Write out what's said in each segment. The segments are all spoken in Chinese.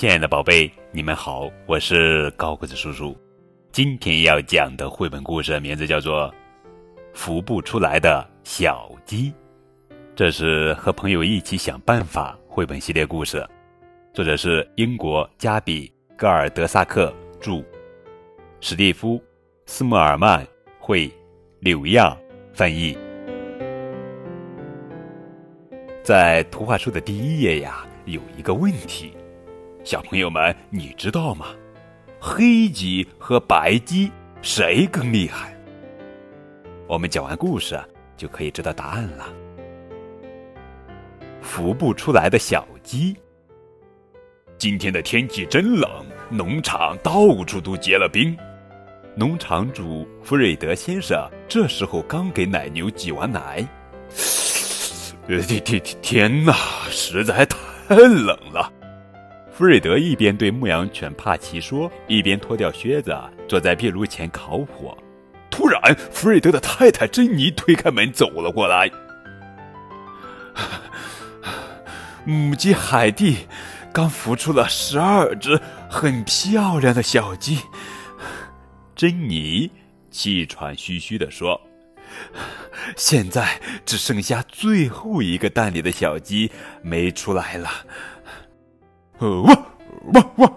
亲爱的宝贝，你们好，我是高个子叔叔。今天要讲的绘本故事名字叫做《孵不出来的小鸡》，这是和朋友一起想办法绘本系列故事，作者是英国加比·戈尔德萨克著，史蒂夫·斯莫尔曼绘，柳亚翻译。在图画书的第一页呀，有一个问题。小朋友们，你知道吗？黑鸡和白鸡谁更厉害？我们讲完故事就可以知道答案了。孵不出来的小鸡。今天的天气真冷，农场到处都结了冰。农场主弗瑞德先生这时候刚给奶牛挤完奶。天天天哪，实在太冷了。弗瑞德一边对牧羊犬帕奇说，一边脱掉靴子，坐在壁炉前烤火。突然，弗瑞德的太太珍妮推开门走了过来。母鸡海蒂刚孵出了十二只很漂亮的小鸡。珍妮气喘吁吁地说：“现在只剩下最后一个蛋里的小鸡没出来了。”汪汪汪！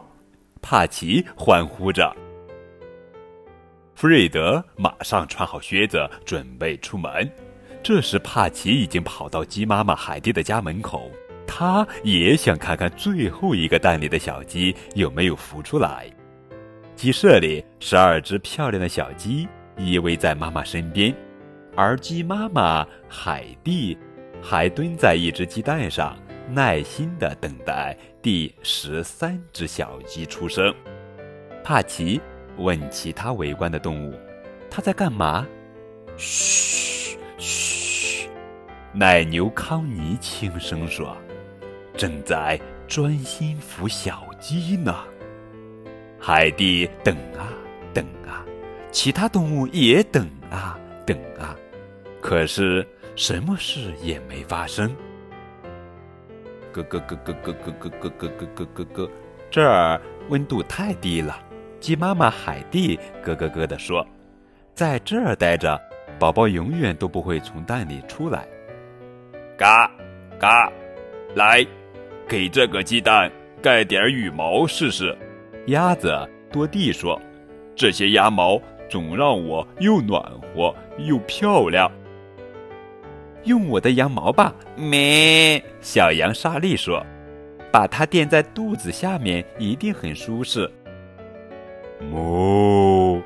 帕奇欢呼着。弗瑞德马上穿好靴子，准备出门。这时，帕奇已经跑到鸡妈妈海蒂的家门口，他也想看看最后一个蛋里的小鸡有没有孵出来。鸡舍里，十二只漂亮的小鸡依偎在妈妈身边，而鸡妈妈海蒂还蹲在一只鸡蛋上。耐心的等待第十三只小鸡出生。帕奇问其他围观的动物：“他在干嘛？”“嘘，嘘。”奶牛康妮轻声说：“正在专心孵小鸡呢。”海蒂等啊等啊，其他动物也等啊等啊，可是什么事也没发生。咯咯咯咯咯咯咯咯咯咯咯咯，这儿温度太低了。鸡妈妈海蒂咯咯咯地说：“在这儿待着，宝宝永远都不会从蛋里出来。”嘎嘎，来，给这个鸡蛋盖点羽毛试试。鸭子多蒂说：“这些鸭毛总让我又暖和又漂亮。”用我的羊毛吧，咩！小羊莎莉说：“把它垫在肚子下面，一定很舒适。”哞！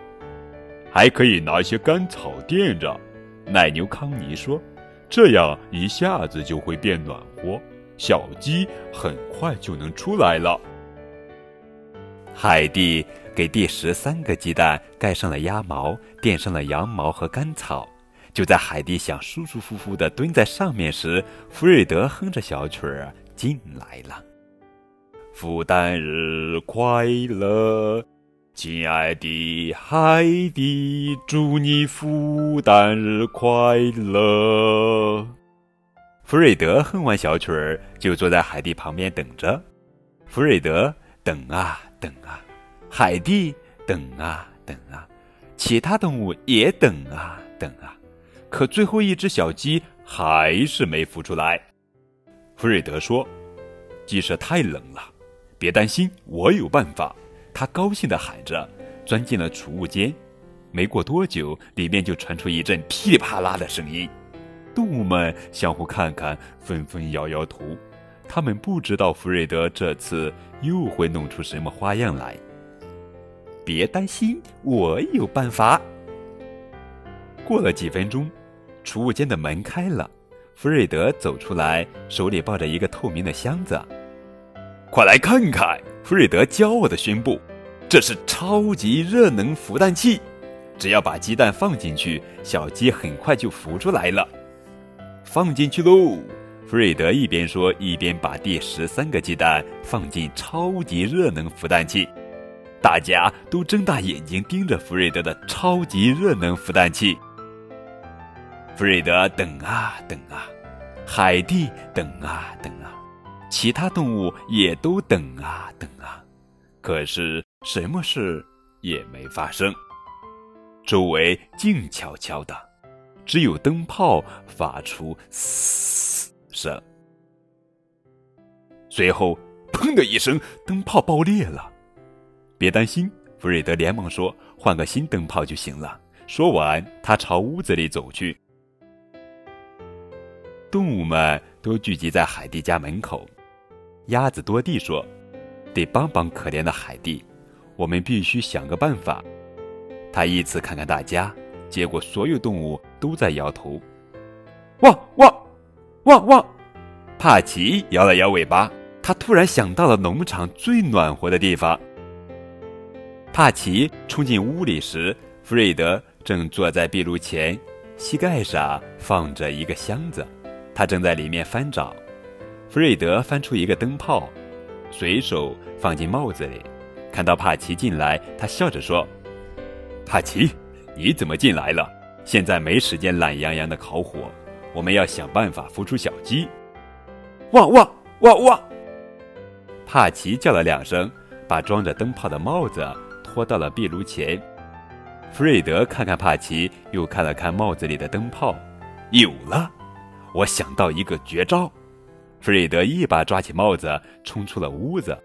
还可以拿些干草垫着。奶牛康尼说：“这样一下子就会变暖和，小鸡很快就能出来了。”海蒂给第十三个鸡蛋盖上了鸭毛，垫上了羊毛和干草。就在海蒂想舒舒服服的蹲在上面时，弗瑞德哼着小曲儿进来了。孵蛋日快乐，亲爱的海蒂，祝你孵蛋日快乐。弗瑞德哼完小曲儿，就坐在海蒂旁边等着。弗瑞德等啊等啊，海蒂等啊等啊，其他动物也等啊等啊。可最后一只小鸡还是没孵出来。弗瑞德说：“鸡舍太冷了，别担心，我有办法。”他高兴地喊着，钻进了储物间。没过多久，里面就传出一阵噼里啪啦的声音。动物们相互看看，纷纷摇摇头。他们不知道弗瑞德这次又会弄出什么花样来。别担心，我有办法。过了几分钟，储物间的门开了，弗瑞德走出来，手里抱着一个透明的箱子。快来看看！弗瑞德骄傲地宣布：“这是超级热能孵蛋器，只要把鸡蛋放进去，小鸡很快就孵出来了。”放进去喽！弗瑞德一边说，一边把第十三个鸡蛋放进超级热能孵蛋器。大家都睁大眼睛盯着弗瑞德的超级热能孵蛋器。弗瑞德等啊等啊，海蒂等啊等啊，其他动物也都等啊等啊，可是什么事也没发生。周围静悄悄的，只有灯泡发出嘶声。随后，砰的一声，灯泡爆裂了。别担心，弗瑞德连忙说：“换个新灯泡就行了。”说完，他朝屋子里走去。动物们都聚集在海蒂家门口。鸭子多蒂说：“得帮帮可怜的海蒂，我们必须想个办法。”他依次看看大家，结果所有动物都在摇头。汪汪，汪汪！帕奇摇了摇尾巴，他突然想到了农场最暖和的地方。帕奇冲进屋里时，弗瑞德正坐在壁炉前，膝盖上放着一个箱子。他正在里面翻找，弗瑞德翻出一个灯泡，随手放进帽子里。看到帕奇进来，他笑着说：“帕奇，你怎么进来了？现在没时间懒洋洋的烤火，我们要想办法孵出小鸡。”汪汪汪汪！帕奇叫了两声，把装着灯泡的帽子拖到了壁炉前。弗瑞德看看帕奇，又看了看帽子里的灯泡，有了。我想到一个绝招，弗瑞德一把抓起帽子，冲出了屋子。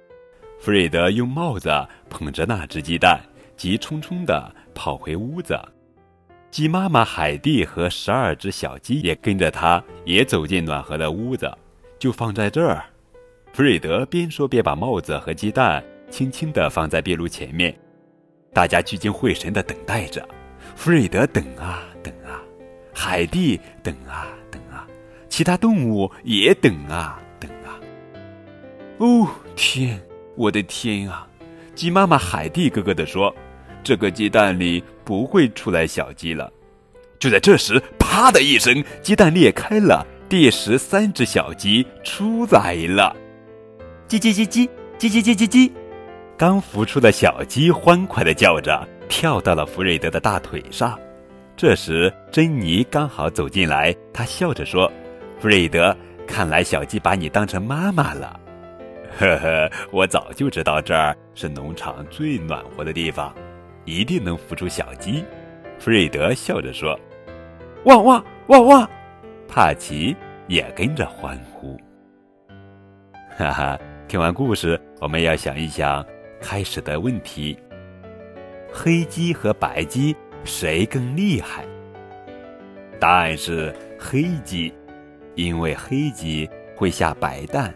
弗瑞德用帽子捧着那只鸡蛋，急冲冲地跑回屋子。鸡妈妈海蒂和十二只小鸡也跟着他，也走进暖和的屋子。就放在这儿。弗瑞德边说边把帽子和鸡蛋轻轻地放在壁炉前面。大家聚精会神地等待着。弗瑞德等啊等啊，海蒂等啊。其他动物也等啊等啊。哦天，我的天啊！鸡妈妈海蒂咯咯地说：“这个鸡蛋里不会出来小鸡了。”就在这时，啪的一声，鸡蛋裂开了，第十三只小鸡出来了。叽叽叽叽叽叽叽叽叽，刚孵出的小鸡欢快地叫着，跳到了福瑞德的大腿上。这时，珍妮刚好走进来，她笑着说。弗瑞德，看来小鸡把你当成妈妈了。呵呵，我早就知道这儿是农场最暖和的地方，一定能孵出小鸡。弗瑞德笑着说：“汪汪汪汪！”帕奇也跟着欢呼。哈哈，听完故事，我们要想一想开始的问题：黑鸡和白鸡谁更厉害？答案是黑鸡。因为黑鸡会下白蛋，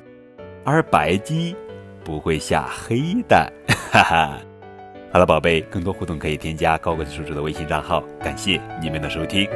而白鸡不会下黑蛋。哈哈，好了，宝贝，更多互动可以添加高个子叔叔的微信账号。感谢你们的收听。